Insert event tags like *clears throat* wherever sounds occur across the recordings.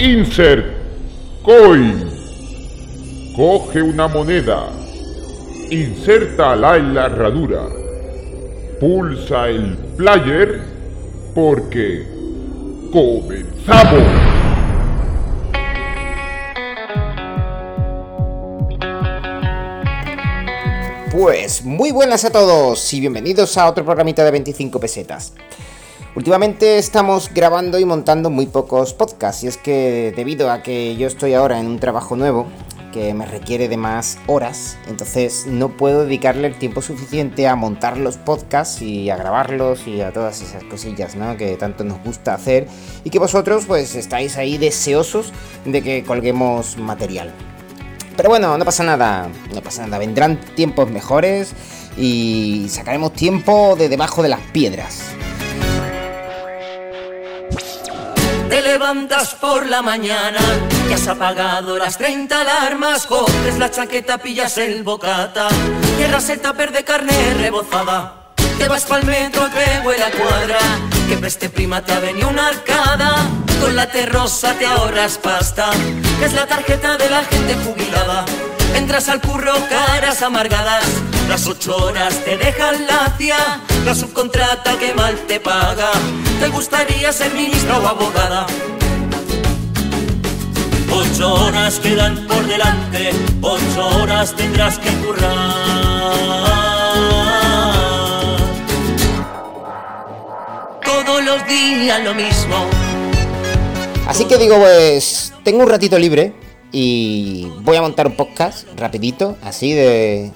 Insert Coin. Coge una moneda. Insértala en la herradura. Pulsa el player porque comenzamos. Pues muy buenas a todos y bienvenidos a otro programita de 25 pesetas. Últimamente estamos grabando y montando muy pocos podcasts y es que debido a que yo estoy ahora en un trabajo nuevo que me requiere de más horas, entonces no puedo dedicarle el tiempo suficiente a montar los podcasts y a grabarlos y a todas esas cosillas, ¿no? Que tanto nos gusta hacer y que vosotros pues estáis ahí deseosos de que colguemos material. Pero bueno, no pasa nada, no pasa nada, vendrán tiempos mejores y sacaremos tiempo de debajo de las piedras. Levantas por la mañana, ya has apagado las 30 alarmas, coges la chaqueta, pillas el bocata, cierras el tupper de carne rebozada. Te vas pa'l metro que huele a cuadra, que preste prima te ha venido una arcada, con la terrosa te ahorras pasta, es la tarjeta de la gente jubilada. Entras al curro, caras amargadas, las ocho horas te dejan lacia, la subcontrata que mal te paga, te gustaría ser ministra o abogada. Ocho horas quedan por delante, ocho horas tendrás que currar. Todos los días lo mismo. Así que digo, pues tengo un ratito libre y voy a montar un podcast rapidito, así de eh,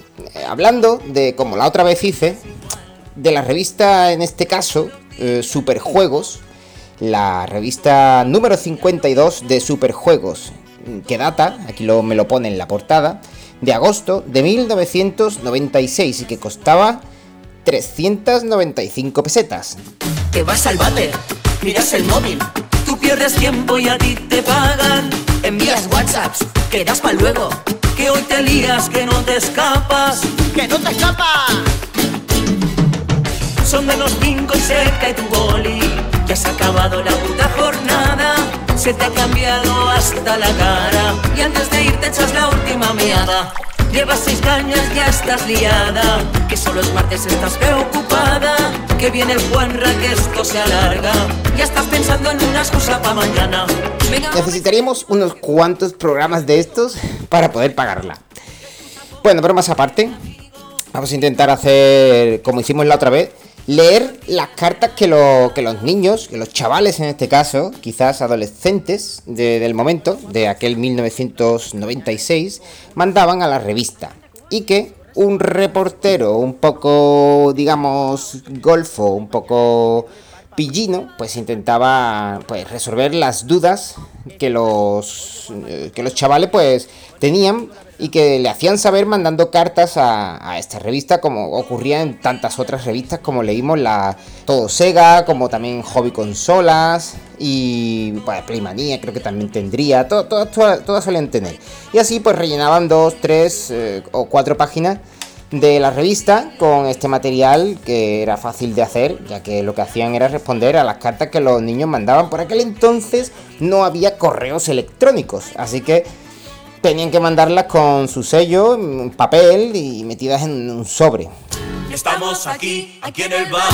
hablando de como la otra vez hice de la revista en este caso eh, Superjuegos, la revista número 52 de Superjuegos, que data, aquí lo, me lo pone en la portada, de agosto de 1996 y que costaba 395 pesetas. Te vas al váter, miras el móvil, tú pierdes tiempo y a ti te pagan. Envías WhatsApps, quedas para luego, que hoy te lías, que no te escapas. ¡Que no te escapas! Son menos cinco y se cae tu boli. Ya se ha acabado la puta jornada. Se te ha cambiado hasta la cara. Y antes de irte echas la última meada. Llevas seis cañas, ya estás liada. Que solo es martes, estás preocupada. Que viene el Juanra, que esto se alarga. Ya estás pensando en una excusa para mañana. Necesitaríamos unos cuantos programas de estos para poder pagarla. Bueno, pero más aparte, vamos a intentar hacer como hicimos la otra vez. Leer las cartas que, lo- que los niños, que los chavales en este caso, quizás adolescentes de- del momento, de aquel 1996, mandaban a la revista. Y que un reportero un poco, digamos, golfo, un poco pillino, pues intentaba pues resolver las dudas que los eh, que los chavales pues tenían y que le hacían saber mandando cartas a, a esta revista como ocurría en tantas otras revistas como leímos la Todo Sega, como también Hobby Consolas y pues, Playmanía creo que también tendría, to- to- todas, todas suelen tener. Y así pues rellenaban dos, tres eh, o cuatro páginas de la revista con este material que era fácil de hacer, ya que lo que hacían era responder a las cartas que los niños mandaban. Por aquel entonces no había correos electrónicos, así que tenían que mandarlas con su sello, en papel y metidas en un sobre. Estamos aquí, aquí en el bar.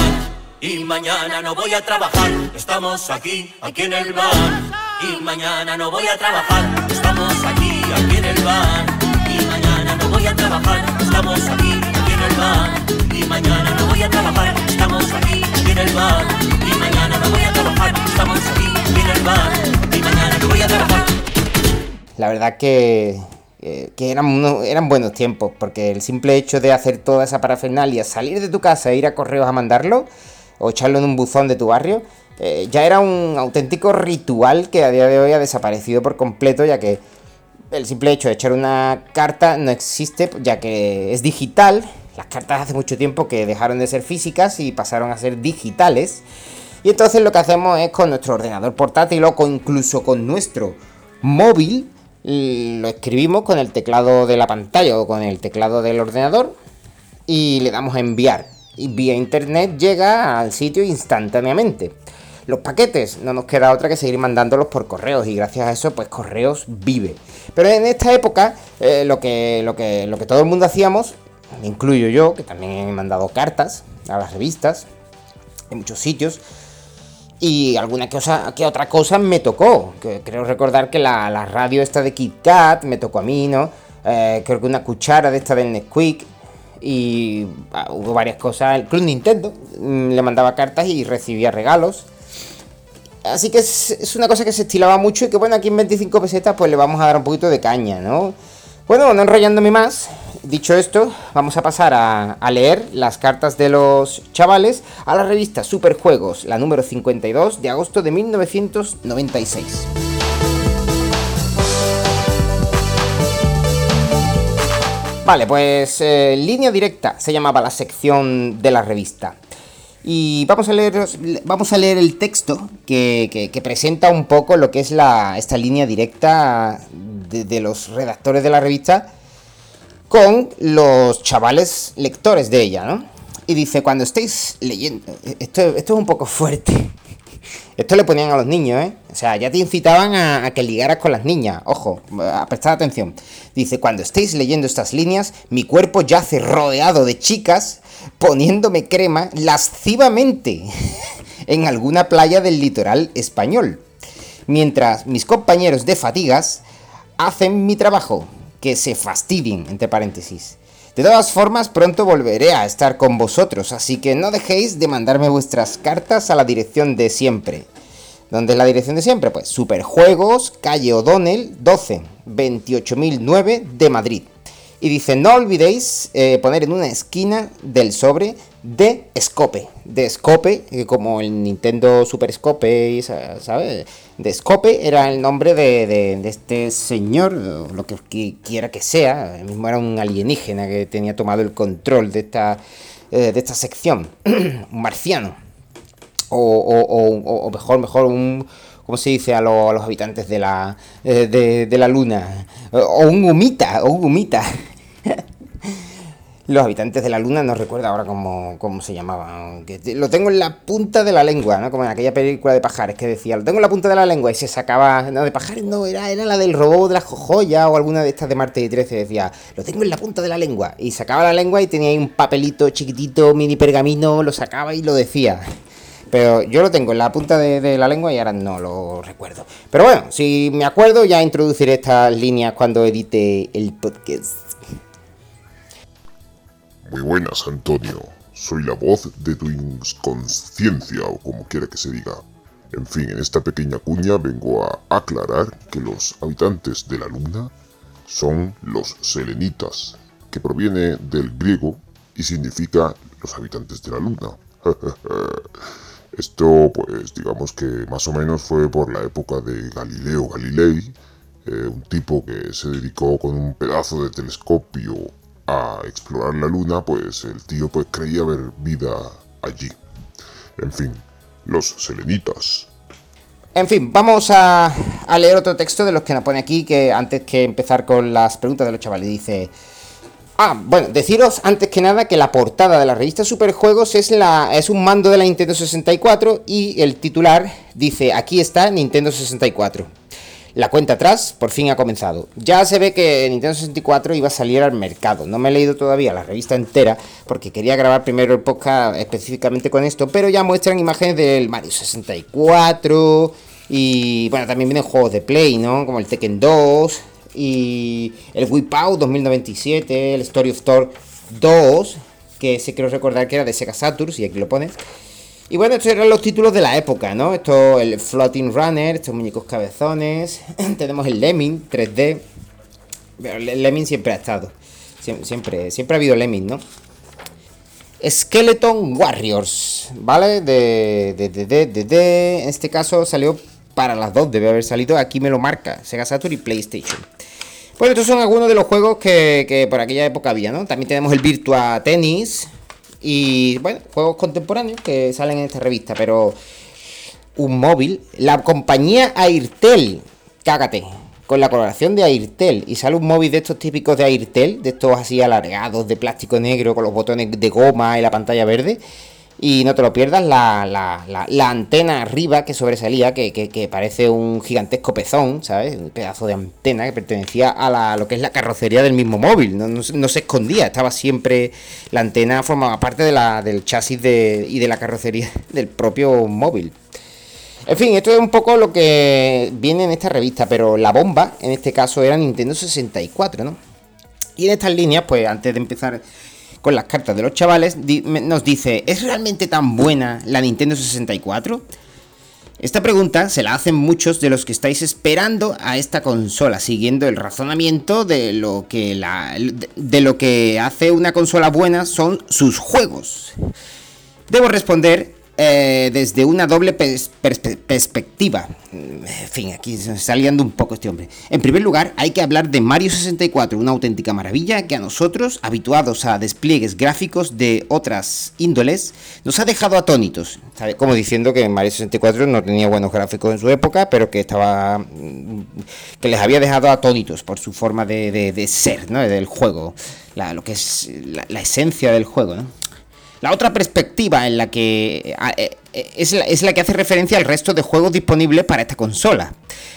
Y mañana no voy a trabajar. Estamos aquí, aquí en el bar. Y mañana no voy a trabajar. Estamos aquí, aquí en el bar. Y mañana no voy a trabajar. Estamos aquí, aquí en el bar. Y mañana no voy a trabajar. Estamos aquí, aquí en el bar. Y mañana no voy a trabajar. Estamos aquí, aquí en el bar. Y mañana no voy a trabajar. La verdad que, que- que eran, eran buenos tiempos, porque el simple hecho de hacer toda esa parafernalia, salir de tu casa e ir a correos a mandarlo, o echarlo en un buzón de tu barrio, eh, ya era un auténtico ritual que a día de hoy ha desaparecido por completo, ya que el simple hecho de echar una carta no existe, ya que es digital. Las cartas hace mucho tiempo que dejaron de ser físicas y pasaron a ser digitales. Y entonces lo que hacemos es con nuestro ordenador portátil o incluso con nuestro móvil, lo escribimos con el teclado de la pantalla o con el teclado del ordenador y le damos a enviar. Y vía internet llega al sitio instantáneamente. los paquetes. No nos queda otra que seguir mandándolos por correos y gracias a eso, pues correos vive. Pero en esta época, eh, lo, que, lo, que, lo que todo el mundo hacíamos, incluyo yo, que también he mandado cartas a las revistas, en muchos sitios, y alguna cosa, que otra cosa me tocó. Que creo recordar que la, radio esta de Kit Kat me tocó a mí, ¿no? Eh, creo que una cuchara de esta del Nesquik. Y ah, hubo varias cosas. El Club Nintendo mm, le mandaba cartas y recibía regalos. Así que es, una cosa que se estilaba mucho y que bueno, aquí en 25 pesetas pues le vamos a dar un poquito de caña, ¿no? Bueno, no enrollándome más, dicho esto, vamos a pasar a, leer las cartas de los chavales a la revista Superjuegos, la número 52 de agosto de 1996. Vale, pues eh, línea directa se llamaba la sección de la revista. Y vamos a leer, vamos a leer el texto que, presenta un poco lo que es la, esta línea directa de, de los redactores de la revista con los chavales lectores de ella, ¿no? Y dice, cuando estéis leyendo, esto, esto es un poco fuerte. *laughs* Esto le ponían a los niños, ¿eh? O sea, ya te incitaban a, que ligaras con las niñas. Ojo, a prestar atención. Dice, cuando estéis leyendo estas líneas, mi cuerpo yace rodeado de chicas poniéndome crema lascivamente *laughs* en alguna playa del litoral español. Mientras mis compañeros de fatigas hacen mi trabajo que se fastidien, entre paréntesis. De todas formas, pronto volveré a estar con vosotros, así que no dejéis de mandarme vuestras cartas a la dirección de siempre. ¿Dónde es la dirección de siempre? Pues Superjuegos, calle O'Donnell, 12, 28009 de Madrid. Y dice, no olvidéis eh, poner en una esquina del sobre de Scope. De Scope, eh, como el Nintendo Super Scope, ¿sabes? De Scope era el nombre de, este señor, lo que quiera que sea. Mismo era un alienígena que tenía tomado el control de esta, eh, de esta sección. *clears throat* un marciano. O, mejor, mejor, un... ¿Cómo se dice a, los habitantes de la, de, de la luna? O un humita, o un humita. *laughs* Los habitantes de la luna, no recuerdo ahora cómo, se llamaban. lo tengo en la punta de la lengua, ¿no? Como en aquella película de pajares que decía, lo tengo en la punta de la lengua y se sacaba. No, de pajares no, era, era la del robot de la joya o alguna de estas de Marte y 13. Decía, lo tengo en la punta de la lengua. Y sacaba la lengua y tenía ahí un papelito chiquitito, mini pergamino, lo sacaba y lo decía. Pero yo lo tengo en la punta de, la lengua y ahora no lo recuerdo. Pero bueno, si me acuerdo, ya introduciré estas líneas cuando edite el podcast. Muy buenas, Antonio. Soy la voz de tu inconsciencia o como quiera que se diga. En fin, en esta pequeña cuña vengo a aclarar que los habitantes de la luna son los selenitas, que proviene del griego y significa los habitantes de la luna. *laughs* Esto, pues, digamos que más o menos fue por la época de Galileo Galilei, eh, un tipo que se dedicó con un pedazo de telescopio a explorar la luna, pues el tío pues creía ver vida allí. En fin, los selenitas. En fin, vamos a, a, leer otro texto de los que nos pone aquí, que antes que empezar con las preguntas de los chavales, dice... Ah, bueno, deciros antes que nada que la portada de la revista Superjuegos es, la, es un mando de la Nintendo 64 y el titular dice, aquí está Nintendo 64. La cuenta atrás por fin ha comenzado. Ya se ve que Nintendo 64 iba a salir al mercado. No me he leído todavía la revista entera porque quería grabar primero el podcast específicamente con esto, pero ya muestran imágenes del Mario 64 y bueno, también vienen juegos de Play, ¿no? Como el Tekken 2 y el Whip Out 2097, el Story of Thor 2, que se quiero recordar que era de Sega Saturn, y aquí lo pones. Y bueno, estos eran los títulos de la época, ¿no? Esto, el Floating Runner, estos muñecos cabezones. *laughs* Tenemos el Lemming 3D. el Lemming siempre ha estado. Siempre, siempre ha habido Lemming, ¿no? Skeleton Warriors, ¿vale? De, de, de, de, de, En este caso salió para las dos, debe haber salido. Aquí me lo marca, Sega Saturn y PlayStation. Bueno, estos son algunos de los juegos que, que por aquella época había, ¿no? También tenemos el Virtua Tennis, y bueno, juegos contemporáneos que salen en esta revista, pero un móvil, la compañía Airtel, cágate, con la coloración de Airtel y sale un móvil de estos típicos de Airtel, de estos así alargados de plástico negro con los botones de goma y la pantalla verde. Y no te lo pierdas, la, la, la, antena arriba que sobresalía, que, que, parece un gigantesco pezón, ¿sabes? Un pedazo de antena que pertenecía a la, lo que es la carrocería del mismo móvil. No, no, se escondía, estaba siempre. La antena formaba parte de la, del chasis de, y de la carrocería *laughs* del propio móvil. En fin, esto es un poco lo que viene en esta revista, pero la bomba, en este caso, era Nintendo 64, ¿no? Y en estas líneas, pues antes de empezar con las cartas de los chavales, nos dice, ¿es realmente tan buena la Nintendo 64? Esta pregunta se la hacen muchos de los que estáis esperando a esta consola, siguiendo el razonamiento de lo que, de lo que hace una consola buena son sus juegos. Debo responder eh, desde una doble perspectiva. En fin, aquí liando un poco este hombre. En primer lugar, hay que hablar de Mario 64, una auténtica maravilla que a nosotros, habituados a despliegues gráficos de otras índoles, nos ha dejado atónitos. Como diciendo que Mario 64 no tenía buenos gráficos en su época, pero que estaba. que les había dejado atónitos por su forma de, ser, ¿no? Del juego. lo que es la, la esencia del juego, ¿no? La otra perspectiva en la que eh, eh, es la, que hace referencia al resto de juegos disponibles para esta consola.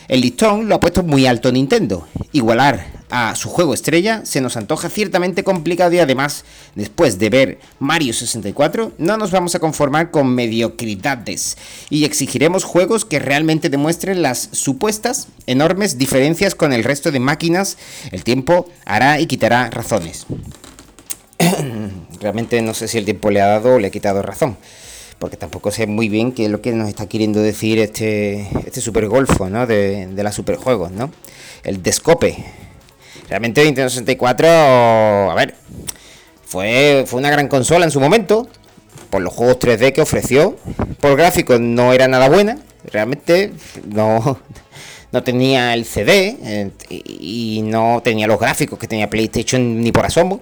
El listón lo ha puesto muy alto Nintendo. Igualar a su juego estrella se nos antoja ciertamente complicado y además, después de ver Mario 64, no nos vamos a conformar con mediocridades y exigiremos juegos que realmente demuestren las supuestas enormes diferencias con el resto de máquinas. El tiempo hará y quitará razones. *clears throat* realmente no sé si el tiempo le ha dado o le ha quitado razón. Porque tampoco sé muy bien qué es lo que nos está queriendo decir este, este super golfo, ¿no? De, de la superjuegos, ¿no? El descope. Realmente Nintendo 64, a ver, fue, fue una gran consola en su momento. Por los juegos 3D que ofreció. Por gráficos no era nada buena. Realmente no, no tenía el CD eh, y no tenía los gráficos que tenía PlayStation ni por asomo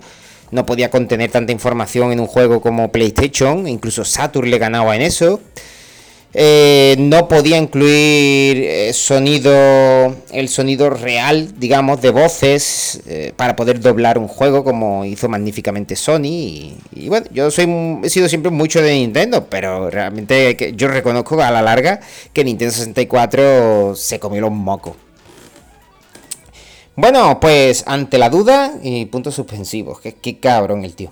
no podía contener tanta información en un juego como PlayStation, incluso Saturn le ganaba en eso. Eh, no podía incluir eh, sonido, el sonido real, digamos, de voces eh, para poder doblar un juego como hizo magníficamente Sony. Y, bueno, yo soy, he sido siempre mucho de Nintendo, pero realmente yo reconozco a la larga que Nintendo 64 se comió los mocos. Bueno, pues ante la duda y puntos suspensivos. Qué, cabrón el tío.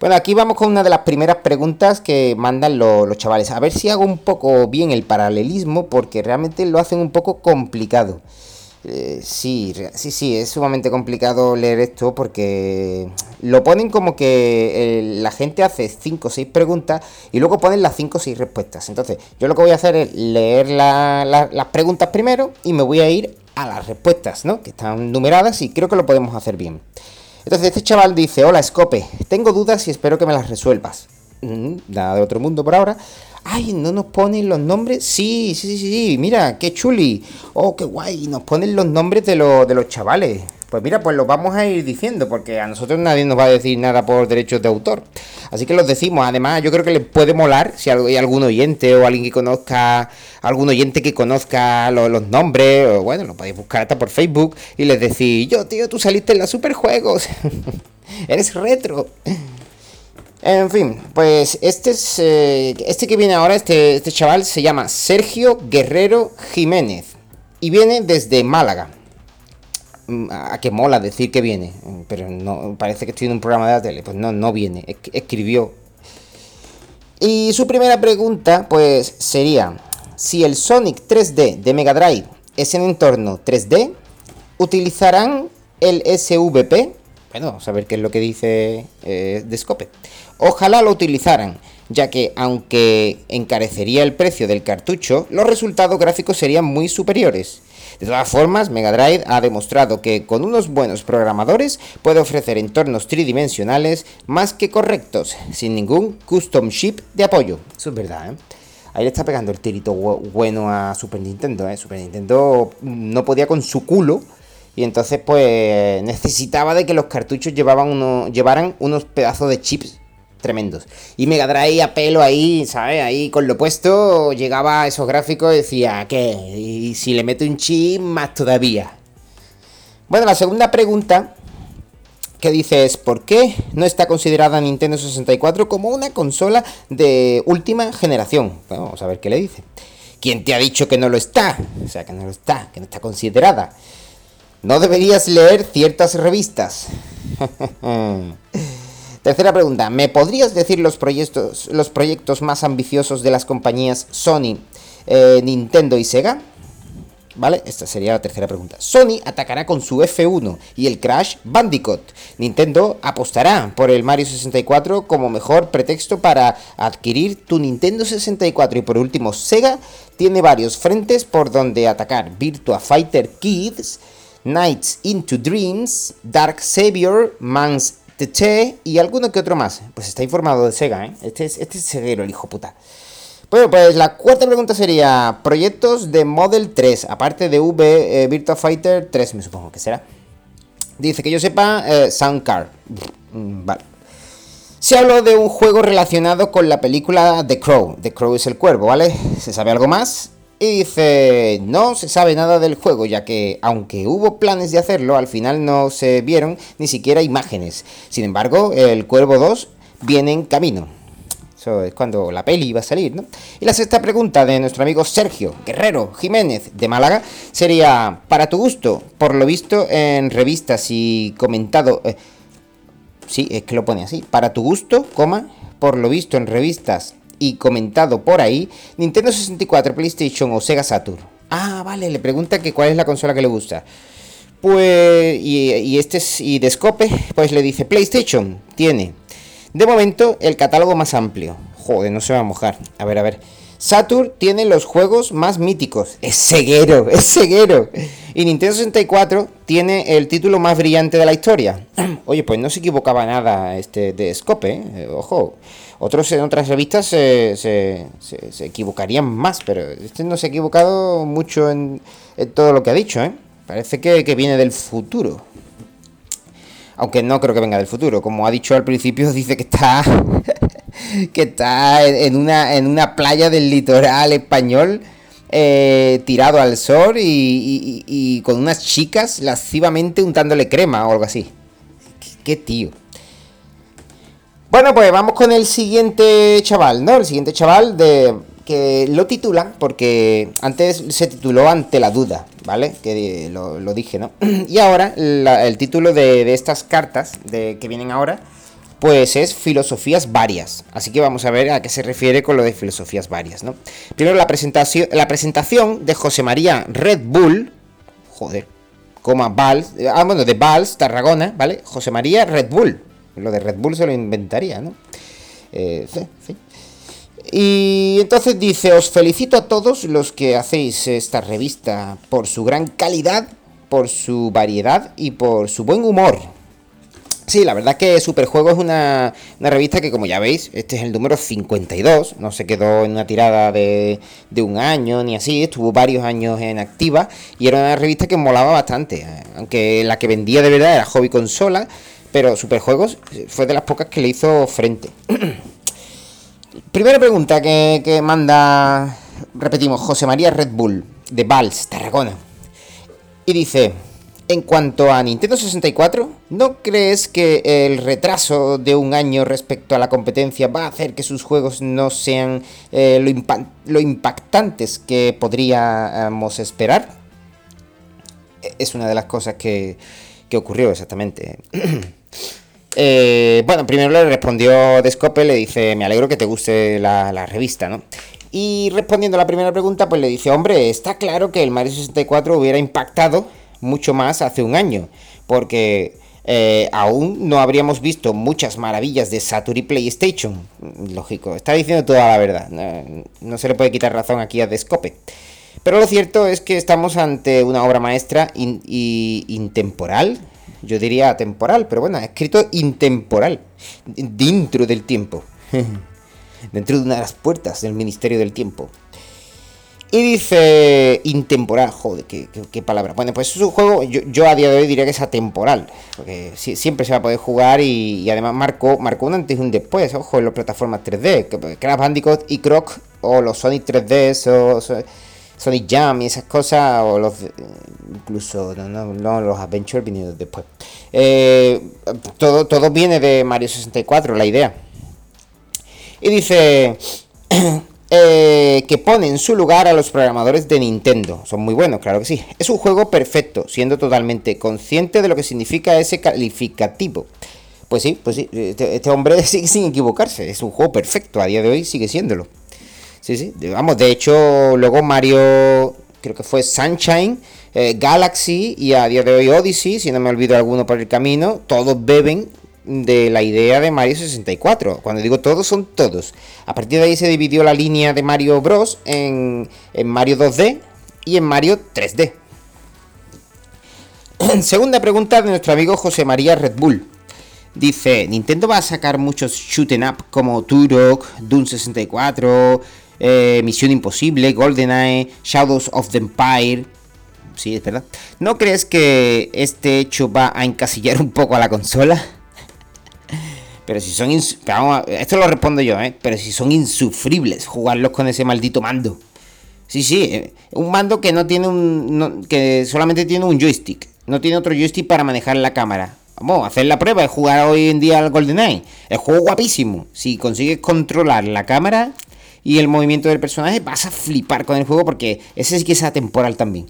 Bueno, aquí vamos con una de las primeras preguntas que mandan los chavales. A ver si hago un poco bien el paralelismo porque realmente lo hacen un poco complicado. Eh, sí, sí, sí, es sumamente complicado leer esto porque lo ponen como que eh, la gente hace 5 o 6 preguntas y luego ponen las 5 o 6 respuestas. Entonces, yo lo que voy a hacer es leer las preguntas primero y me voy a ir a las respuestas, ¿no? Que están numeradas y creo que lo podemos hacer bien. Entonces este chaval dice, hola Scope, tengo dudas y espero que me las resuelvas. Mm, nada de otro mundo por ahora. Ay, ¿no nos ponen los nombres? Sí, sí, sí, sí, mira, qué chuli. Oh, qué guay, nos ponen los nombres de, de los chavales. Pues mira, pues lo vamos a ir diciendo, porque a nosotros nadie nos va a decir nada por derechos de autor. Así que los decimos. Además, yo creo que les puede molar si hay algún oyente o alguien que conozca, algún oyente que conozca los, nombres, o bueno, lo podéis buscar hasta por Facebook y les decís, yo tío, tú saliste en la Superjuegos. *laughs* Eres retro. En fin, pues este es eh, este que viene ahora, este, este chaval se llama Sergio Guerrero Jiménez y viene desde Málaga. Mm, a que mola decir que viene, pero no parece que estoy en un programa de la tele, pues no, no viene, escribió. Y su primera pregunta, pues sería, si el Sonic 3D de Mega Drive es en entorno 3D, ¿utilizarán el SVP? Bueno, vamos a ver qué es lo que dice eh, Descope. Ojalá lo utilizaran, ya que aunque encarecería el precio del cartucho, los resultados gráficos serían muy superiores. De todas formas, Mega Drive ha demostrado que con unos buenos programadores puede ofrecer entornos tridimensionales más que correctos, sin ningún custom chip de apoyo. Eso es verdad, ¿eh? Ahí le está pegando el tirito bueno a Super Nintendo, ¿eh? Super Nintendo no podía con su culo y entonces pues necesitaba de que los cartuchos llevaban llevaran unos pedazos de chips tremendos. Y Mega Drive a pelo ahí, ¿sabes? Ahí con lo puesto, llegaba a esos gráficos y decía, ¿qué? Y si le meto un chip, más todavía. Bueno, la segunda pregunta que dice es ¿por qué no está considerada Nintendo 64 como una consola de última generación? vamos a ver qué le dice. ¿Quién te ha dicho que no lo está? O sea, que no lo está, que no está considerada. No deberías leer ciertas revistas. *laughs* Tercera pregunta, ¿me podrías decir los proyectos, los proyectos más ambiciosos de las compañías Sony, eh, Nintendo y Sega? ¿Vale? Esta sería la tercera pregunta. Sony atacará con su F1 y el Crash Bandicoot. Nintendo apostará por el Mario 64 como mejor pretexto para adquirir tu Nintendo 64. Y por último, Sega tiene varios frentes por donde atacar. Virtua Fighter Kids, Nights into Dreams, Dark Savior, Man's TT y alguno que otro más. Pues está informado de Sega, ¿eh? Este es, este es ceguero, el hijo puta. Bueno, pues la cuarta pregunta sería proyectos de Model 3, aparte de V eh, Virtua Fighter 3, me supongo que será. Dice que yo sepa, eh, Soundcard. Mm, vale. Se habló de un juego relacionado con la película The Crow. The Crow es el cuervo, ¿vale? ¿Se sabe algo más? Y dice, no se sabe nada del juego, ya que aunque hubo planes de hacerlo, al final no se vieron ni siquiera imágenes. Sin embargo, el Cuervo 2 viene en camino. Eso es cuando la peli iba a salir, ¿no? Y la sexta pregunta de nuestro amigo Sergio Guerrero Jiménez de Málaga sería, para tu gusto, por lo visto en revistas y comentado... Eh, sí, es que lo pone así. Para tu gusto, coma, por lo visto en revistas y comentado por ahí, Nintendo 64, PlayStation o Sega Saturn. Ah, vale, le pregunta que cuál es la consola que le gusta. Pues, y, este es, y de Scope, pues le dice PlayStation, tiene de momento, el catálogo más amplio. Joder, no se va a mojar. A ver, a ver. Saturn tiene los juegos más míticos. Es ceguero, *laughs* es ceguero. Y Nintendo 64 tiene el título más brillante de la historia. *clears throat* Oye, pues no se equivocaba nada este de Scope, ¿eh? ojo. Otros en otras revistas se, se, equivocarían más, pero este no se ha equivocado mucho en, todo lo que ha dicho, ¿eh? Parece que, viene del futuro aunque no creo que venga del futuro. Como ha dicho al principio, *laughs* dice que está *laughs* que está en una, en una playa del litoral español. Eh, tirado al sol y, con unas chicas lascivamente untándole crema o algo así. qué tío. Bueno, pues vamos con el siguiente chaval, ¿no? El siguiente chaval de que lo titulan porque antes se tituló Ante la duda, ¿vale? Que lo, dije, ¿no? *clears throat* Y ahora el título de, estas cartas de, que vienen ahora, pues es Filosofías Varias. Así que vamos a ver a qué se refiere con lo de Filosofías Varias, ¿no? Primero la presentación, la presentación de José María Red Bull, joder, coma Vals, ah, bueno, de Vals, Tarragona, ¿vale? José María Red Bull. Lo de Red Bull se lo inventaría, ¿no? Eh, sí, sí. Y entonces dice, os felicito a todos los que hacéis esta revista por su gran calidad, por su variedad y por su buen humor. Sí, la verdad que Superjuego es una, revista que como ya veis, este es el número 52, no se quedó en una tirada de, de, un año ni así, estuvo varios años en activa y era una revista que molaba bastante, aunque la que vendía de verdad era Hobby Consola, pero Superjuegos fue de las pocas que le hizo frente. *clears throat* Primera pregunta que, manda, repetimos, José María Red Bull, de Vals, Tarragona. Y dice, en cuanto a Nintendo 64, ¿no crees que el retraso de un año respecto a la competencia va a hacer que sus juegos no sean eh, lo, impactantes que podríamos esperar? E-, es una de las cosas que, que ocurrió exactamente. *clears throat* Eh, bueno, primero le respondió Descope, le dice, me alegro que te guste la, revista, ¿no? Y respondiendo a la primera pregunta, pues le dice, hombre, está claro que el Mario 64 hubiera impactado mucho más hace un año, porque eh, aún no habríamos visto muchas maravillas de Saturn y PlayStation. Lógico, está diciendo toda la verdad, no, se le puede quitar razón aquí a Descope. Pero lo cierto es que estamos ante una obra maestra y intemporal, yo diría temporal, pero bueno, escrito intemporal, dentro del tiempo, *laughs* dentro de una de las puertas del Ministerio del Tiempo. Y dice intemporal, joder, qué, palabra. Bueno, pues es un juego, yo, a día de hoy diría que es atemporal, porque siempre se va a poder jugar y, además marcó, marcó un antes y un después, ojo, en las plataformas 3D, Crash Bandicoot y Croc, o los Sonic 3D, Sonic Jam y esas cosas, o los incluso no, los Adventures vinieron después. Eh, todo, todo viene de Mario 64, la idea. Y dice *clears throat* eh, que pone en su lugar a los programadores de Nintendo. Son muy buenos, claro que sí. Es un juego perfecto, siendo totalmente consciente de lo que significa ese calificativo. Pues sí, pues sí, este, este hombre *laughs* sigue sin equivocarse. Es un juego perfecto, a día de hoy sigue siéndolo. Sí, sí, vamos, de hecho, luego Mario, creo que fue Sunshine, eh, Galaxy y a día de hoy Odyssey, si no me olvido alguno por el camino, todos beben de la idea de Mario 64. Cuando digo todos, son todos. A partir de ahí se dividió la línea de Mario Bros. en, en Mario 2D y en Mario 3D. *clears throat* Segunda pregunta de nuestro amigo José María Red Bull. Dice, Nintendo va a sacar muchos shooting up como Turok, Doom 64, eh, Misión Imposible, GoldenEye, Shadows of the Empire. Sí, es verdad. ¿No crees que este hecho va a encasillar un poco a la consola? *laughs* Pero si son... esto lo respondo yo, ¿eh? Pero si son insufribles jugarlos con ese maldito mando. Sí, sí, eh, un mando que no tiene un... que solamente tiene un joystick. No tiene otro joystick para manejar la cámara. Vamos, hacer la prueba de jugar hoy en día al GoldenEye. El juego guapísimo. Si consigues controlar la cámara y el movimiento del personaje, vas a flipar con el juego porque ese sí que es atemporal también.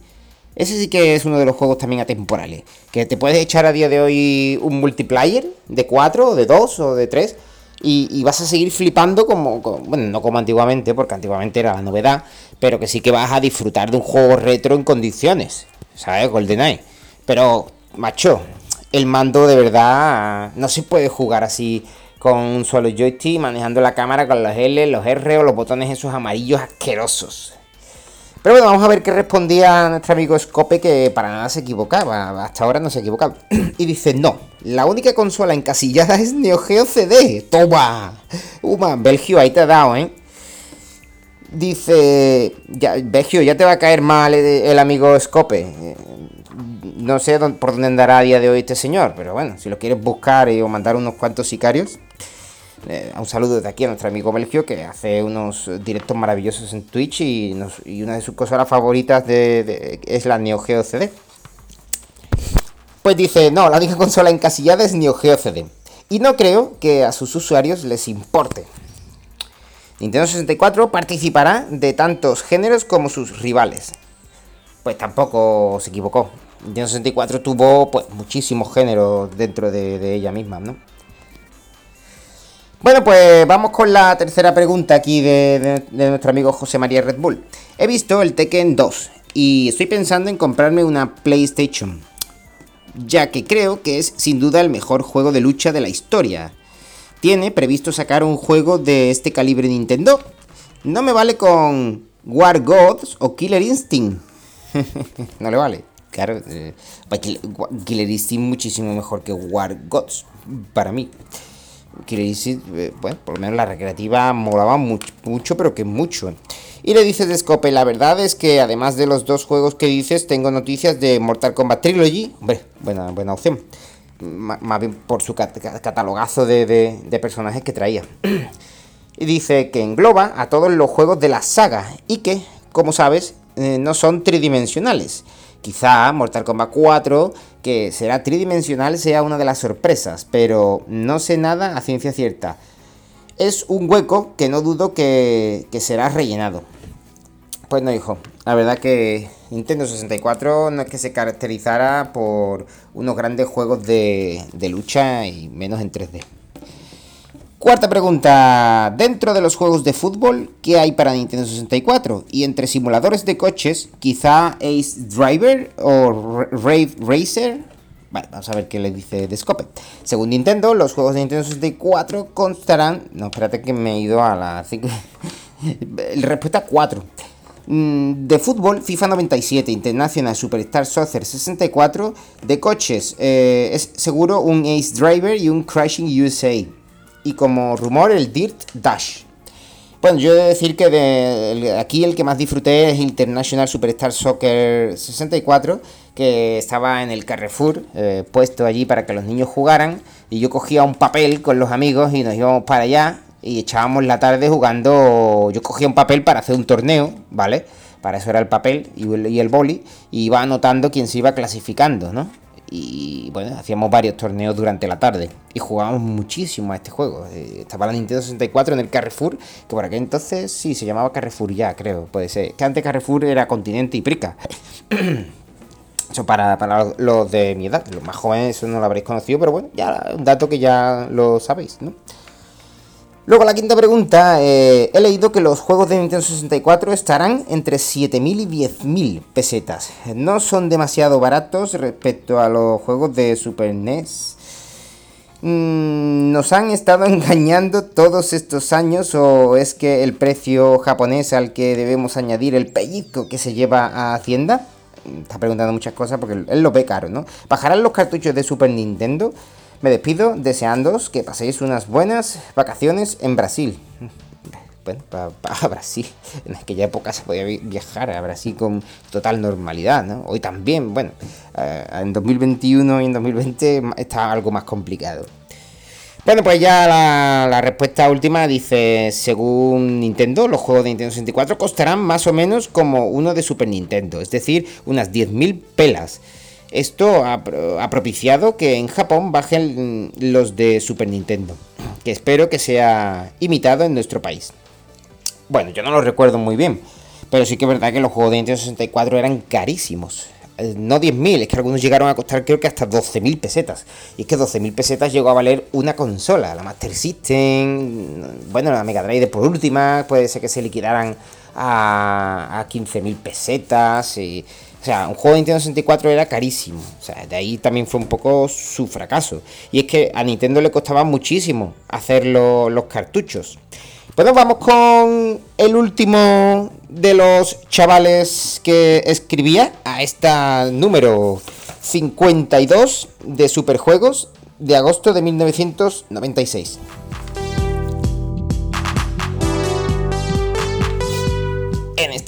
Ese sí que es uno de los juegos también atemporales. Que te puedes echar a día de hoy un multiplayer de 4, de 2 o de 3. Y, vas a seguir flipando como, Bueno, no como antiguamente, porque antiguamente era la novedad. Pero que sí que vas a disfrutar de un juego retro en condiciones. ¿Sabes? GoldenEye. Pero, macho, el mando de verdad no se puede jugar así con un solo joystick, manejando la cámara con los L, los R o los botones esos amarillos asquerosos. Pero bueno, vamos a ver qué respondía nuestro amigo Scope, que para nada se equivocaba. Hasta ahora no se ha equivocado. *clears throat* y dice, no, la única consola encasillada es Neo Geo CD. ¡Toma! Uma, Belgio, ahí te ha dado, ¿eh? Dice, ya, Belgio, ya te va a caer mal el, amigo Scope. No sé por dónde andará a día de hoy este señor, pero bueno, si lo quieres buscar o mandar unos cuantos sicarios, un saludo desde aquí a nuestro amigo Belgio que hace unos directos maravillosos en Twitch y, una de sus cosas favoritas es la Neo Geo CD. Pues dice, no, la única consola encasillada es Neo Geo CD. Y no creo que a sus usuarios les importe. Nintendo 64 participará de tantos géneros como sus rivales. Pues tampoco se equivocó. Nintendo 64 tuvo pues muchísimos géneros dentro de, de ella misma, ¿no? Bueno, pues vamos con la tercera pregunta aquí de, nuestro amigo José María Red Bull. He visto el Tekken 2 y estoy pensando en comprarme una PlayStation, ya que creo que es sin duda el mejor juego de lucha de la historia. Tiene previsto sacar un juego de este calibre Nintendo. No me vale con War Gods o Killer Instinct. *laughs* no le vale. Claro, eh, Killer Instinct muchísimo mejor que War Gods para mí. Quiere decir, eh, bueno, por lo menos la recreativa molaba mucho, pero que mucho. Y le dices de Scope, la verdad es que además de los dos juegos que dices, tengo noticias de Mortal Kombat Trilogy. Hombre, buena, buena opción. más bien por su catalogazo de, personajes que traía. y dice que engloba a todos los juegos de la saga y que, como sabes, eh, no son tridimensionales. Quizá Mortal Kombat 4, que será tridimensional, sea una de las sorpresas, pero no sé nada a ciencia cierta. Es un hueco que no dudo que, será rellenado. Pues no, hijo. La verdad que Nintendo 64 no es que se caracterizara por unos grandes juegos de, de lucha y menos en 3D. Cuarta pregunta. Dentro de los juegos de fútbol, ¿qué hay para Nintendo 64? Y entre simuladores de coches, quizá Ace Driver o Rave Racer. Vale, vamos a ver qué le dice de Scope. Según Nintendo, los juegos de Nintendo 64 constarán. No, espérate que me he ido a la. *laughs* Respuesta 4. Mm, de fútbol, FIFA 97, International Superstar Soccer 64. De coches, eh, es seguro un Ace Driver y un Crashing USA y como rumor el Dirt Dash. Bueno, yo he de decir que de, aquí el que más disfruté es International Superstar Soccer 64, que estaba en el Carrefour, eh, puesto allí para que los niños jugaran, y yo cogía un papel con los amigos y nos íbamos para allá y echábamos la tarde jugando, yo cogía un papel para hacer un torneo, ¿vale? Para eso era el papel y el, y el boli, y iba anotando quién se iba clasificando, ¿no? Y bueno, hacíamos varios torneos durante la tarde y jugábamos muchísimo a este juego. Eh, estaba la Nintendo 64 en el Carrefour, que por aquel entonces sí se llamaba Carrefour ya, creo, puede ser. Que antes Carrefour era Continente y Prica. *coughs* Eso para, para, los de mi edad, los más jóvenes eso no lo habréis conocido, pero bueno, ya un dato que ya lo sabéis, ¿no? Luego la quinta pregunta, eh, he leído que los juegos de Nintendo 64 estarán entre 7.000 y 10.000 pesetas. No son demasiado baratos respecto a los juegos de Super NES. Mm, ¿Nos han estado *laughs* engañando todos estos años o es que el precio japonés al que debemos añadir el pellizco que se lleva a Hacienda? Está preguntando muchas cosas porque él lo ve caro, ¿no? ¿Bajarán los cartuchos de Super Nintendo? Me despido deseándoos que paséis unas buenas vacaciones en Brasil. Bueno, para Brasil. *laughs* En aquella época se podía viajar a Brasil con total normalidad, ¿no? Hoy también, bueno, eh, en 2021 y en 2020 está algo más complicado. Bueno, pues ya la, la, respuesta última dice, según Nintendo, los juegos de Nintendo 64 costarán más o menos como uno de Super Nintendo, es decir, unas 10.000 pelas. Esto ha, propiciado que en Japón bajen los de Super Nintendo, que espero que sea imitado en nuestro país. Bueno, yo no lo recuerdo muy bien, pero sí que es verdad que los juegos de Nintendo 64 eran carísimos. Eh, no 10.000, es que algunos llegaron a costar creo que hasta 12.000 pesetas. Y es que 12.000 pesetas llegó a valer una consola, la Master System, bueno, la Mega Drive por última, puede ser que se liquidaran a, a 15.000 pesetas. Y, sea, un juego de Nintendo 64 era carísimo. O sea, de ahí también fue un poco su fracaso. Y es que a Nintendo le costaba muchísimo hacer los cartuchos. Bueno, vamos con el último de los chavales que escribía a esta número 52 de Superjuegos de agosto de 1996.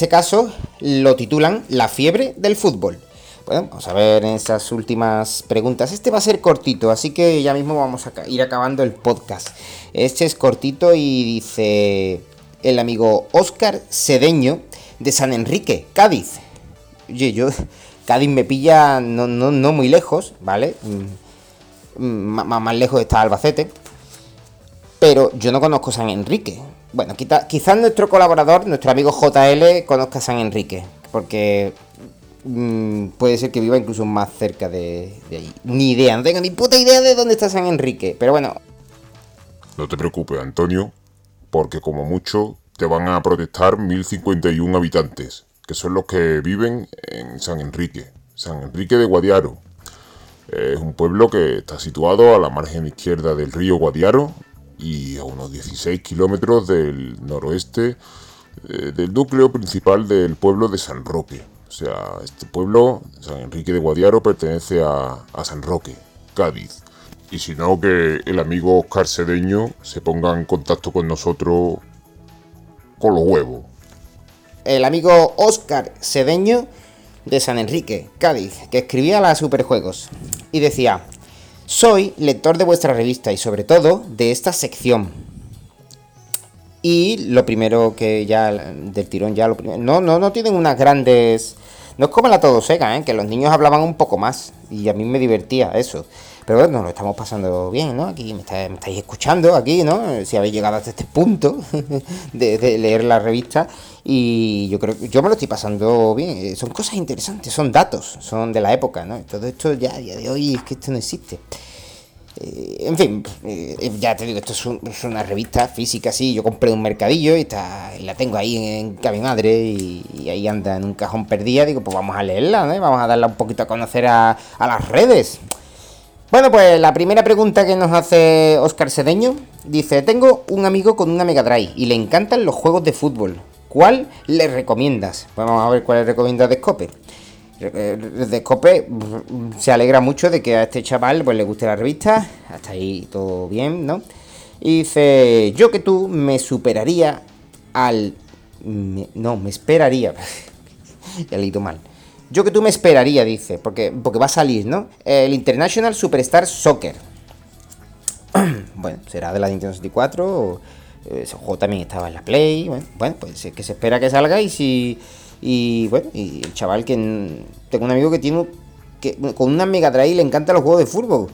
Este caso lo titulan La fiebre del fútbol. Bueno, vamos a ver esas últimas preguntas. Este va a ser cortito, así que ya mismo vamos a ir acabando el podcast. Este es cortito y dice el amigo Oscar Cedeño de San Enrique, Cádiz. Oye, yo, Cádiz me pilla no, muy lejos, ¿vale? Mm, más, más lejos está Albacete. Pero yo no conozco San Enrique. Bueno, quizás nuestro colaborador, nuestro amigo JL, conozca a San Enrique, porque mm, puede ser que viva incluso más cerca de, de ahí. Ni idea, no tengo ni puta idea de dónde está San Enrique, pero bueno. No te preocupes, Antonio, porque como mucho te van a protestar 1051 habitantes, que son los que viven en San Enrique, San Enrique de Guadiaro. Es un pueblo que está situado a la margen izquierda del río Guadiaro, y a unos 16 kilómetros del noroeste eh, del núcleo principal del pueblo de San Roque. O sea, este pueblo, San Enrique de Guadiaro, pertenece a, a San Roque, Cádiz. Y si no, que el amigo Oscar Cedeño se ponga en contacto con nosotros con los huevos. El amigo Oscar Cedeño de San Enrique, Cádiz, que escribía la Superjuegos y decía, soy lector de vuestra revista y sobre todo de esta sección. Y lo primero que ya, del tirón ya, lo primero, no, no, no tienen unas grandes... No es como la todo seca, ¿eh? que los niños hablaban un poco más y a mí me divertía eso. Pero bueno, lo estamos pasando bien, ¿no? Aquí me, estáis escuchando, aquí, ¿no? Si habéis llegado hasta este punto *laughs* de, leer la revista. Y yo creo que yo me lo estoy pasando bien. Eh, son cosas interesantes, son datos, son de la época, ¿no? Todo esto ya a día de hoy es que esto no existe. Eh, en fin, eh, ya te digo, esto es, una revista física, sí. Yo compré un mercadillo y está, la tengo ahí en, en mi madre y, ahí anda en un cajón perdida. Digo, pues vamos a leerla, ¿no? Vamos a darla un poquito a conocer a las redes. Bueno, pues la primera pregunta que nos hace Oscar Sedeño dice: Tengo un amigo con una Mega Drive y le encantan los juegos de fútbol. ¿Cuál le recomiendas? Vamos a ver cuál le recomienda de Scope. De Scope mm, se alegra mucho de que a este chaval pues, le guste la revista. Hasta ahí todo bien, ¿no? Y dice: Yo que tú me superaría al. no, me esperaría. *laughs* ya leído mal. Yo que tú me esperaría, dice, porque, porque va a salir, ¿no? El International Superstar Soccer. *clears throat* bueno, será de la Nintendo 64 o ese juego también estaba en la Play. Bueno, pues que se espera que salga y si, Y bueno, y el chaval que... Tengo un amigo que tiene... Que, con una Mega Drive le encantan los juegos de fútbol.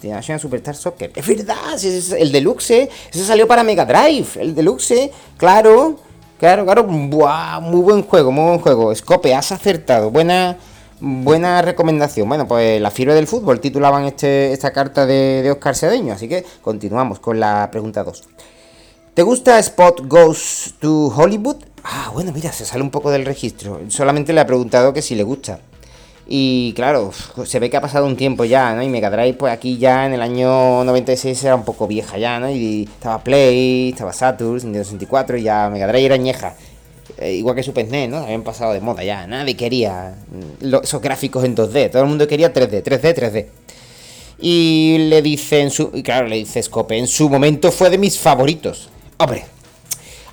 Tiene National Superstar Soccer. Es verdad, el Deluxe, ese salió para Mega Drive. El Deluxe, claro, claro, claro. Muy buen juego, muy buen juego. Scope, has acertado. Buena, buena recomendación. Bueno, pues la fiebre del fútbol titulaban este, esta carta de, de Oscar Sedeño. Así que continuamos con la pregunta 2. ¿Te gusta Spot Goes to Hollywood? Ah, bueno, mira, se sale un poco del registro. Solamente le ha preguntado que si le gusta. Y claro, se ve que ha pasado un tiempo ya, ¿no? Y Mega Drive, pues aquí ya en el año 96 era un poco vieja ya, ¿no? Y estaba Play, estaba Saturn, Nintendo 64, y ya Mega Drive era ñeja. Eh, igual que Super NES, ¿no? Habían pasado de moda ya. Nadie quería esos gráficos en 2D. Todo el mundo quería 3D, 3D, 3D. Y le dice en su. Y claro, le dice Scope, en su momento fue de mis favoritos. Hombre,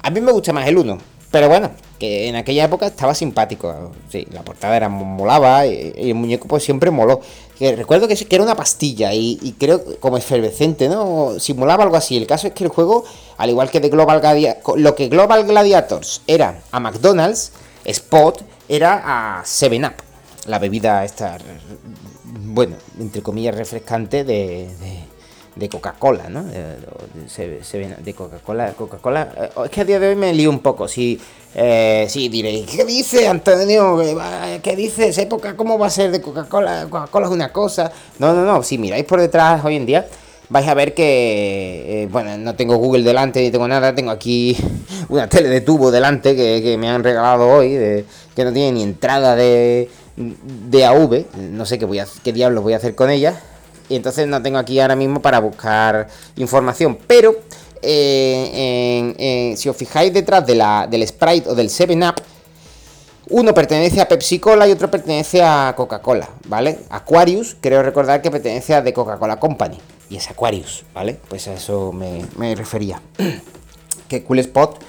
a mí me gusta más el 1, pero bueno, que en aquella época estaba simpático. Sí, la portada era molaba y, el muñeco pues siempre moló. Que recuerdo que, era una pastilla y, creo como efervescente, ¿no? Simulaba algo así. El caso es que el juego, al igual que de Global Gladiators, lo que Global Gladiators era a McDonald's, Spot era a 7-Up, la bebida esta, bueno, entre comillas, refrescante de Coca-Cola, ¿no? De, Coca-Cola. Coca-Cola. Eh, es que a día de hoy me lío un poco. Si, eh, diréis, ¿qué dice Antonio? ¿Qué dices? ¿Época cómo va a ser de Coca-Cola? Coca-Cola es una cosa. No, no, no. Si miráis por detrás hoy en día, vais a ver que, eh, bueno, no tengo Google delante ni tengo nada. Tengo aquí *laughs* una tele de tubo delante que, me han regalado hoy, que no tiene ni entrada de, de AV. No sé qué, voy a, qué diablos voy a hacer con ella y entonces no tengo aquí ahora mismo para buscar información. Pero eh, si os fijáis detrás del Sprite o del 7-Up, uno pertenece a Pepsi Cola y otro pertenece a Coca-Cola, ¿vale? Aquarius, creo recordar que pertenece a The Coca-Cola Company. Y es Aquarius, ¿vale? Pues a eso me, me refería. que Cool Spot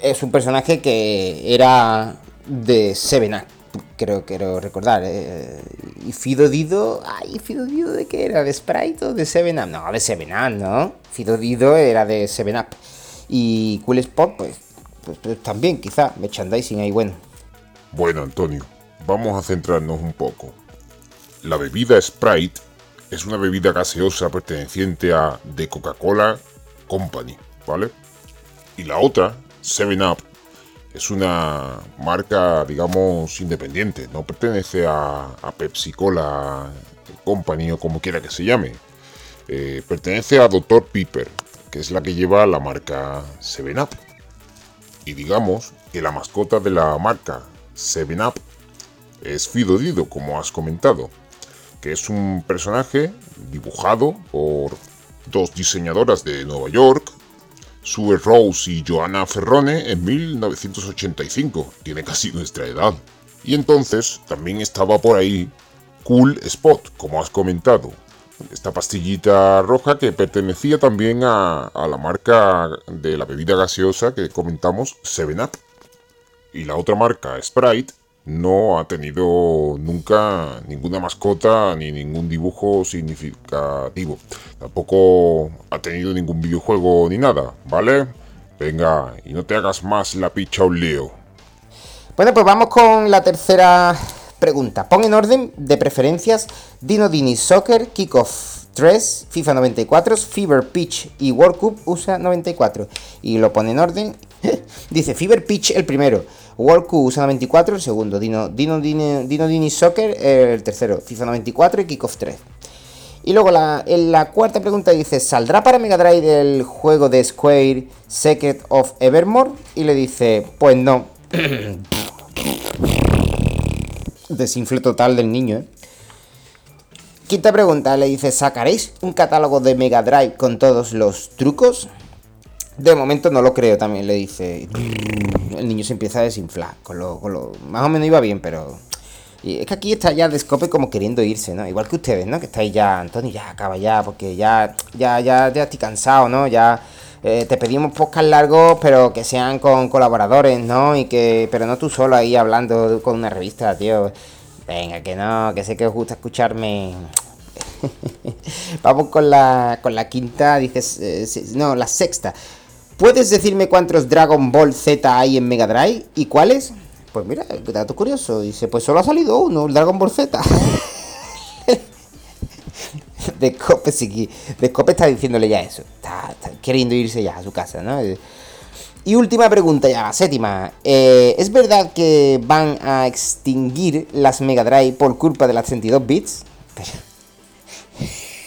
es un personaje que era de 7-Up creo, quiero recordar. Eh, y Fido Dido, ay, Fido Dido de qué era, de Sprite o de Seven Up? No, de Seven Up, ¿no? Fido Dido era de Seven Up. Y Cool Spot, pues, pues, pues, también, quizá, merchandising ahí bueno. Bueno, Antonio, vamos a centrarnos un poco. La bebida Sprite es una bebida gaseosa perteneciente a The Coca-Cola Company, ¿vale? Y la otra, Seven Up, es una marca, digamos, independiente, no pertenece a, Pepsi Cola Company o como quiera que se llame. Eh, pertenece a Dr. Piper, que es la que lleva la marca 7up. Y digamos que la mascota de la marca 7up es Fido Dido, como has comentado, que es un personaje dibujado por dos diseñadoras de Nueva York, Sue Rose y Joanna Ferrone en 1985. Tiene casi nuestra edad. Y entonces también estaba por ahí Cool Spot, como has comentado. Esta pastillita roja que pertenecía también a, la marca de la bebida gaseosa que comentamos, 7up. Y la otra marca, Sprite, no ha tenido nunca ninguna mascota ni ningún dibujo significativo. Tampoco ha tenido ningún videojuego ni nada, ¿vale? Venga, y no te hagas más la picha un lío. Bueno, pues vamos con la tercera pregunta. Pon en orden de preferencias Dino Dini Soccer, Kickoff 3, FIFA 94, Fever Pitch y World Cup USA 94. Y lo pone en orden. *laughs* Dice Fever Pitch el primero. World Cup USA 94 el segundo, Dino, Dino, Dino, Dino Dini Soccer el tercero, FIFA 94 y Kickoff 3. Y luego la, en la cuarta pregunta dice, ¿saldrá para Mega Drive el juego de Square Secret of Evermore? Y le dice, pues no. *coughs* Desinfle total del niño, ¿eh? Quinta pregunta, le dice, ¿sacaréis un catálogo de Mega Drive con todos los trucos? De momento no lo creo, también le dice. El niño se empieza a desinflar. Con lo, con lo, más o menos iba bien, pero. Es que aquí está ya Descope como queriendo irse, ¿no? Igual que ustedes, ¿no? Que estáis ya, Antonio, ya acaba ya, porque ya, ya, ya, ya estoy cansado, ¿no? Ya eh, te pedimos podcast largos, pero que sean con colaboradores, ¿no? Y que, pero no tú solo ahí hablando con una revista, tío. Venga, que no, que sé que os gusta escucharme. *laughs* Vamos con la, con la quinta, dices, eh, no, la sexta. ¿Puedes decirme cuántos Dragon Ball Z hay en Mega Drive y cuáles? Pues mira, dato curioso. Dice, pues solo ha salido uno, el Dragon Ball Z. *laughs* Descope, sí, Descope está diciéndole ya eso. Está, queriendo irse ya a su casa, ¿no? Y última pregunta ya, séptima. Eh, ¿Es verdad que van a extinguir las Mega Drive por culpa de las 32 bits?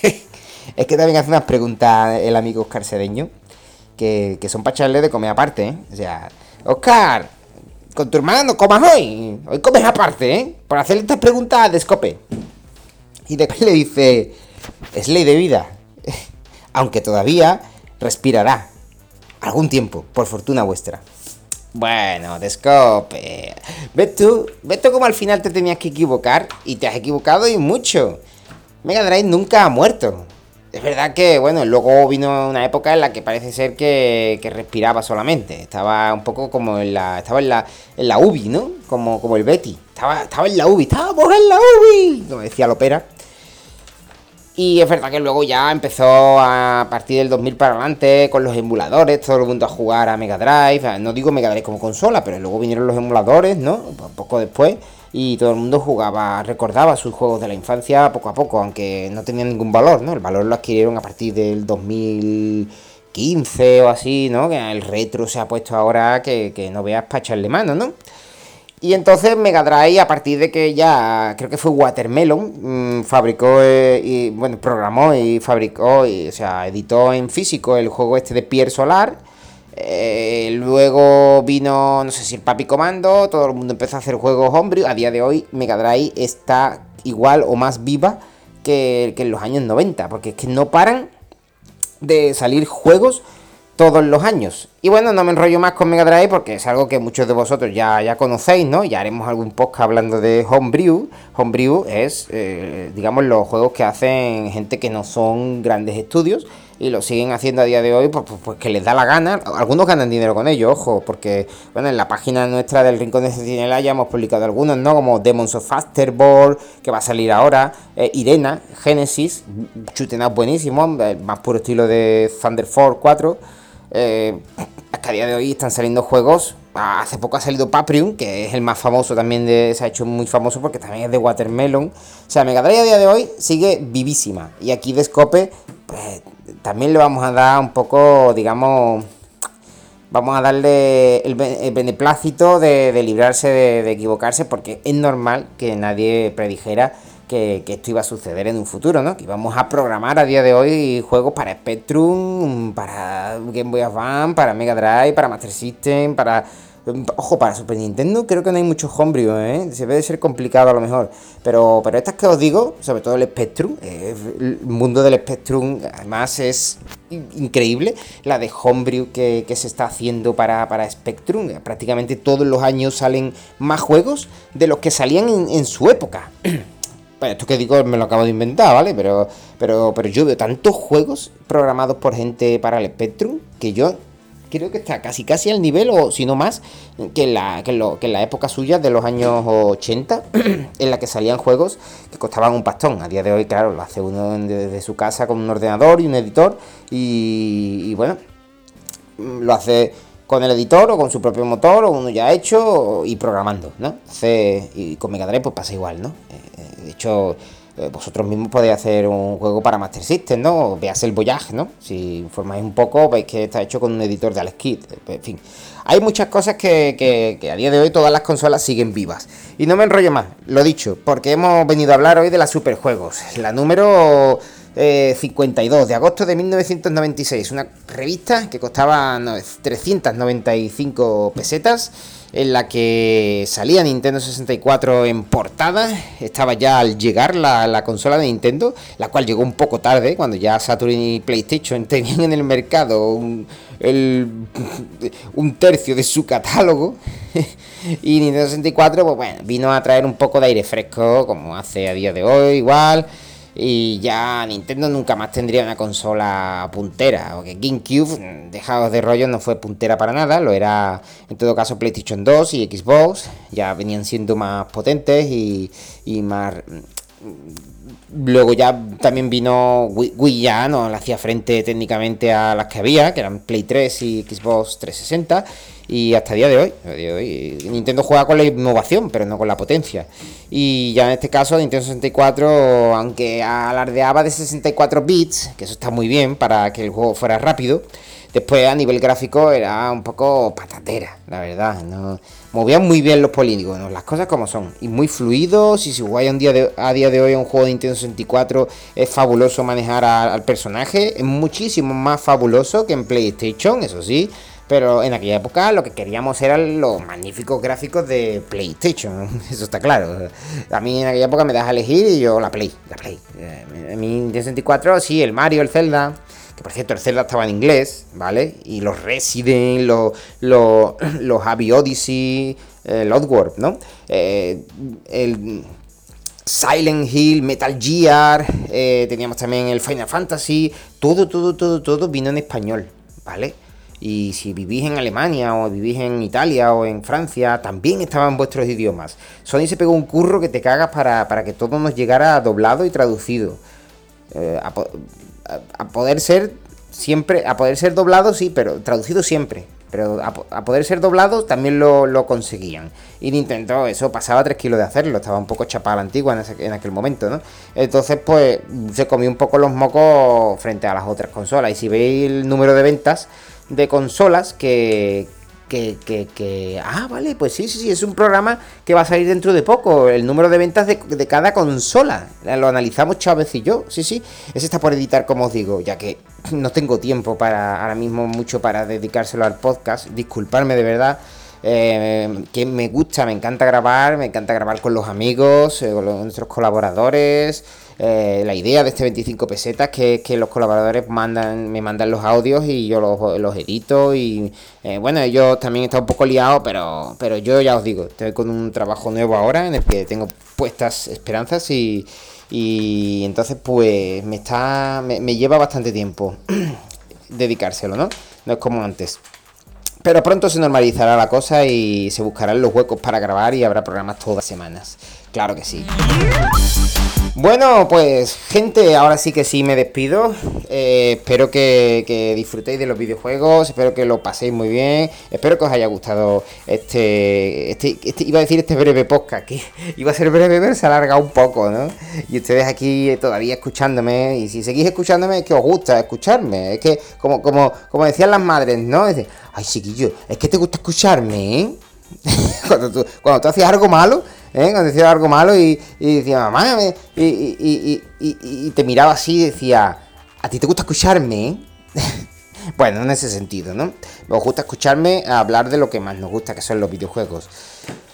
*laughs* es que también hace unas preguntas el amigo Oscar Cedeño que, son para echarle de comer aparte, ¿eh? O sea, Oscar, con tu hermano comas hoy. Hoy comes aparte, ¿eh? Por hacerle estas preguntas de escope. Y después le dice, es ley de vida. *laughs* Aunque todavía respirará. Algún tiempo, por fortuna vuestra. Bueno, Descope. ¿Ves tú? ¿Ves tú cómo al final te tenías que equivocar? Y te has equivocado y mucho. Mega Drive nunca ha muerto. Es verdad que, bueno, luego vino una época en la que parece ser que, respiraba solamente. Estaba un poco como en la. Estaba en la, en la UBI, ¿no? Como, como el Betty. Estaba, estaba en la UBI, estábamos en la UBI, como decía Lopera. Y es verdad que luego ya empezó a partir del 2000 para adelante con los emuladores, todo el mundo a jugar a Mega Drive. No digo Mega Drive como consola, pero luego vinieron los emuladores, ¿no? Un poco después y todo el mundo jugaba, recordaba sus juegos de la infancia poco a poco, aunque no tenían ningún valor, ¿no? El valor lo adquirieron a partir del 2015 o así, ¿no? Que el retro se ha puesto ahora que, no veas para echarle mano, ¿no? Y entonces Mega Drive, a partir de que ya, creo que fue Watermelon, mm, fabricó eh, y, bueno, programó y fabricó, y, o sea, editó en físico el juego este de Pierre Solar eh, luego vino, no sé si el Papi Comando, todo el mundo empezó a hacer juegos hombre. A día de hoy, Mega Drive está igual o más viva que, en los años 90, porque es que no paran de salir juegos todos los años. Y bueno, no me enrollo más con Mega Drive porque es algo que muchos de vosotros ya, ya conocéis, ¿no? Ya haremos algún podcast hablando de Homebrew. Homebrew es, eh, digamos, los juegos que hacen gente que no son grandes estudios y lo siguen haciendo a día de hoy pues, pues, pues, que les da la gana. Algunos ganan dinero con ello, ojo, porque bueno, en la página nuestra del Rincón de Centinela ya hemos publicado algunos, ¿no? Como Demons of Fasterball, que va a salir ahora, eh, Irena, Genesis, chutenas buenísimo, más puro estilo de Thunder 4. Eh, hasta a día de hoy están saliendo juegos. Hace poco ha salido Paprium, que es el más famoso también, se ha hecho muy famoso porque también es de Watermelon. O sea, Mega a día de hoy sigue vivísima. Y aquí de Scope, pues también le vamos a dar un poco, digamos, vamos a darle el, beneplácito de, librarse de, equivocarse, porque es normal que nadie predijera que, esto iba a suceder en un futuro, ¿no? Que íbamos a programar a día de hoy juegos para Spectrum, para Game Boy Advance, para Mega Drive, para Master System, para Ojo, para Super Nintendo creo que no hay mucho homebrew, ¿eh? Se debe ser complicado a lo mejor. Pero, pero estas que os digo, sobre todo el Spectrum, el mundo del Spectrum además es increíble. La de homebrew que, se está haciendo para, para, Spectrum. Prácticamente todos los años salen más juegos de los que salían en, su época. Bueno, *coughs* esto que digo me lo acabo de inventar, ¿vale? Pero, pero, pero yo veo tantos juegos programados por gente para el Spectrum que yo creo que está casi casi al nivel, o si no más, que la, que lo, que la época suya de los años 80, *clears throat* en la que salían juegos que costaban un pastón. A día de hoy, claro, lo hace uno desde su casa con un ordenador y un editor, y, bueno, lo hace con el editor o con su propio motor o uno ya hecho y programando, ¿no? y con Mega pues pasa igual, ¿no? Eh, eh, de hecho, eh, vosotros mismos podéis hacer un juego para Master System, ¿no? Veas el Voyage, ¿no? Si informáis un poco, veis que está hecho con un editor de Alex Kidd. En fin, hay muchas cosas que, a día de hoy todas las consolas siguen vivas. Y no me enrollo más, lo dicho, porque hemos venido a hablar hoy de la Superjuegos. La número 52 eh, de agosto de 1996. Una revista que costaba 395 pesetas en la que salía Nintendo 64 en portada. Estaba ya al llegar la, consola de Nintendo, la cual llegó un poco tarde, cuando ya Saturn y PlayStation *laughs* tenían en el mercado un, *laughs* tercio de su catálogo. *laughs* y Nintendo 64, pues bueno, vino a traer un poco de aire fresco, como hace a día de hoy, igual y ya Nintendo nunca más tendría una consola puntera, porque GameCube, dejados de rollo, no fue puntera para nada, lo era en todo caso PlayStation 2 y Xbox, ya venían siendo más potentes y, más Luego ya también vino Wii, ya no le hacía frente técnicamente a las que había, que eran Play 3 y Xbox 360. Y hasta día de hoy, día de hoy Nintendo juega con la innovación, pero no con la potencia. Y ya en este caso, Nintendo 64, aunque alardeaba de 64 bits, que eso está muy bien para que el juego fuera rápido, después a nivel gráfico era un poco patatera, la verdad. No, movían muy bien los polígonos, las cosas como son, y muy fluidos. Y si jugáis un día de, a día de hoy un juego de Nintendo 64, es fabuloso manejar al personaje, es muchísimo más fabuloso que en PlayStation, eso sí pero en aquella época lo que queríamos eran los magníficos gráficos de PlayStation, *laughs* eso está claro. A mí en aquella época me das a elegir y yo la Play, la Play. Eh, en mi 64 sí, el Mario, el Zelda, por cierto el Zelda estaba en inglés, ¿vale? Y los Resident, *clears throat* los, los, los Odyssey, el Oddworld, ¿no? Eh, el Silent Hill, Metal Gear, eh, teníamos también el Final Fantasy, todo, todo, todo, todo vino en español, ¿vale? Y si vivís en Alemania o vivís en Italia o en Francia, también estaban vuestros idiomas. Sony se pegó un curro que te cagas para, que todo nos llegara doblado y traducido. Eh, a, poder ser siempre, a poder ser doblado sí, pero traducido siempre. Pero a, poder ser doblado también lo, conseguían. Y Nintendo, eso pasaba 3 kilos de hacerlo, estaba un poco chapada la antigua en, en, aquel momento, ¿no? Entonces, pues se comió un poco los mocos frente a las otras consolas. Y si veis el número de ventas, de consolas que, que, que, Ah, vale, pues sí, sí, sí, es un programa que va a salir dentro de poco. El número de ventas de, cada consola. Lo analizamos Chávez y yo, sí, sí. Ese está por editar, como os digo, ya que no tengo tiempo para ahora mismo mucho para dedicárselo al podcast. Disculparme de verdad. Eh, que me gusta, me encanta grabar, me encanta grabar con los amigos, eh, con nuestros colaboradores, eh, la idea de este 25 pesetas que, que los colaboradores mandan, me mandan los audios y yo los, edito y bueno, ellos también están un poco liados, pero, pero yo ya os digo, estoy con un trabajo nuevo ahora en el que tengo puestas esperanzas y, y entonces pues me está me, me lleva bastante tiempo *clears throat* dedicárselo, ¿no? No es como antes. Pero pronto se normalizará la cosa y se buscarán los huecos para grabar y habrá programas todas las semanas. Claro que sí. Bueno, pues gente, ahora sí que sí me despido. Eh, espero que, disfrutéis de los videojuegos, espero que lo paséis muy bien, espero que os haya gustado este, este, este iba a decir este breve podcast, que *laughs* iba a ser breve, pero se alarga un poco, ¿no? Y ustedes aquí todavía escuchándome, y si seguís escuchándome es que os gusta escucharme, es que como, como, como decían las madres, ¿no? Dice, ay chiquillo, es que te gusta escucharme, ¿eh? *laughs* cuando, tú, cuando tú hacías algo malo ¿eh? cuando decía algo malo y, decía, mamá, y, te miraba así y decía, ¿a ti te gusta escucharme? *laughs* bueno, en ese sentido, ¿no? Nos gusta escucharme hablar de lo que más nos gusta, que son los videojuegos.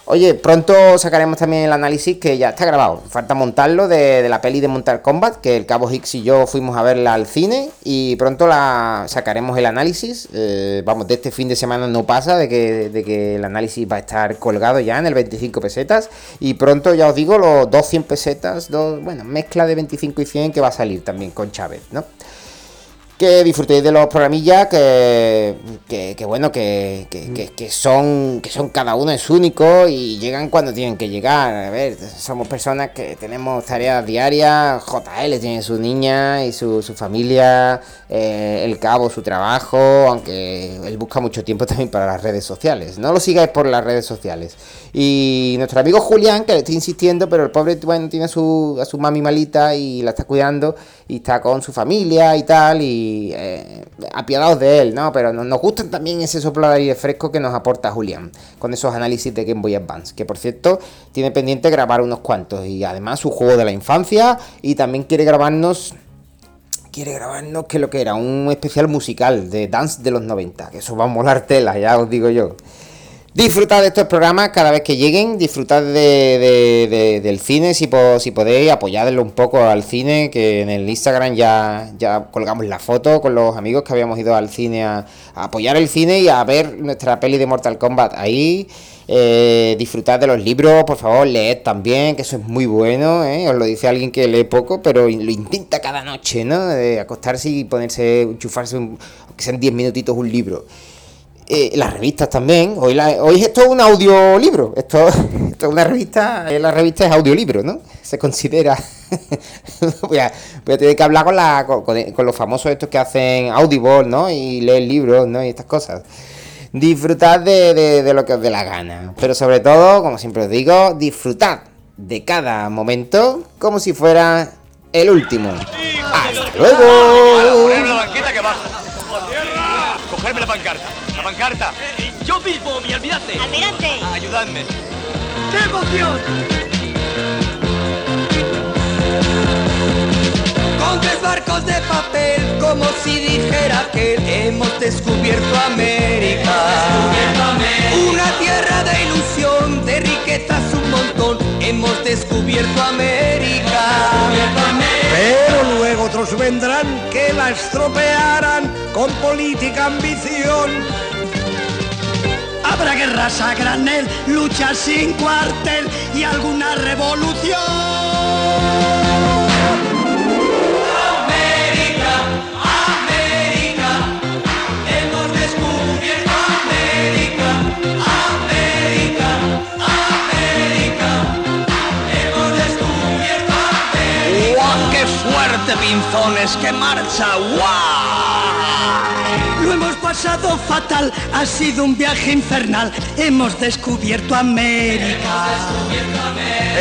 Oye, pronto sacaremos también el análisis que ya está grabado. Falta montarlo de, la peli de Mortal Kombat, que el Cabo Hicks y yo fuimos a verla al cine. Y pronto la sacaremos el análisis. Eh, vamos, de este fin de semana no pasa de que, de que el análisis va a estar colgado ya en el 25 pesetas. Y pronto, ya os digo, los 200 pesetas, dos, bueno, mezcla de 25 y 100 que va a salir también con Chávez, ¿no? Que disfrutéis de los programillas que, que, bueno que, que, son que son cada uno es único y llegan cuando tienen que llegar. A ver somos personas que tenemos tareas diarias JL tiene su niña y su, su familia eh, el cabo su trabajo aunque él busca mucho tiempo también para las redes sociales. No lo sigáis por las redes sociales. Y nuestro amigo Julián que le estoy insistiendo pero el pobre bueno tiene a su, a su mami malita y la está cuidando y está con su familia y tal, y eh, apiadados de él, ¿no? Pero nos gustan también ese soplo de aire fresco que nos aporta Julián con esos análisis de Game Boy Advance, que por cierto tiene pendiente grabar unos cuantos, y además su juego de la infancia, y también quiere grabarnos quiere grabarnos que lo que era, un especial musical de dance de los 90, que eso va a molar tela, ya os digo yo. Disfrutad de estos programas cada vez que lleguen, disfrutad de, del cine si, podéis, apoyadlo un poco al cine, que en el Instagram ya, ya colgamos la foto con los amigos que habíamos ido al cine a, apoyar el cine y a ver nuestra peli de Mortal Kombat ahí. Eh, disfrutad de los libros, por favor, leed también, que eso es muy bueno, ¿eh? os lo dice alguien que lee poco, pero lo intenta cada noche, ¿no? De acostarse y ponerse, enchufarse, que sean 10 minutitos un libro. Eh, las revistas también. Hoy, hoy esto es un audiolibro. Esto, *laughs* una revista, la revista es audiolibro, ¿no? Se considera. *laughs* voy, a, tener que hablar con, la, con, los famosos estos que hacen Audible, ¿no? Y leer libros, ¿no? Y estas cosas. Disfrutad de, lo que os dé la gana. Pero sobre todo, como siempre os digo, disfrutad de cada momento como si fuera el último. ¡Hasta luego! la banqueta que baja. Cogerme la pancarta. La pancarta. Yo mismo, mi almirante. Almirante. Ayudadme. ¡Qué emoción! Con tres barcos de papel, como si dijera que hemos descubierto América. Una tierra de ilusión, de riquezas un montón, hemos descubierto América. Pero luego otros vendrán que la estropearán con política ambición Habrá guerras a granel, luchas sin cuartel y alguna revolución. América, América, hemos descubierto América. América, América, hemos descubierto América. ¡Guau, qué fuerte, pinzones, qué marcha! ¡Guau! Pasado fatal, ha sido un viaje infernal. Hemos descubierto América.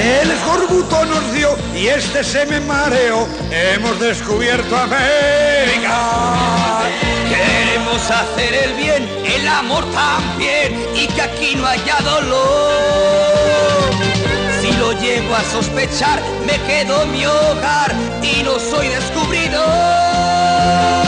El escorbuto nos dio y este se me mareó. Hemos descubierto América. Queremos hacer el bien, el amor también, y que aquí no haya dolor. Si lo llego a sospechar, me quedo en mi hogar y no soy descubridor.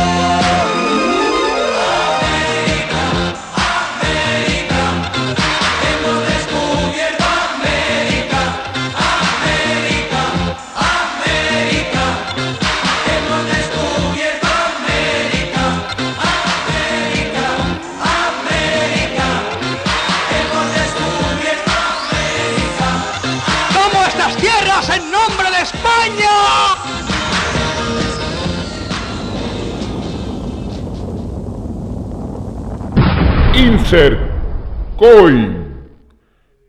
Insert Coin.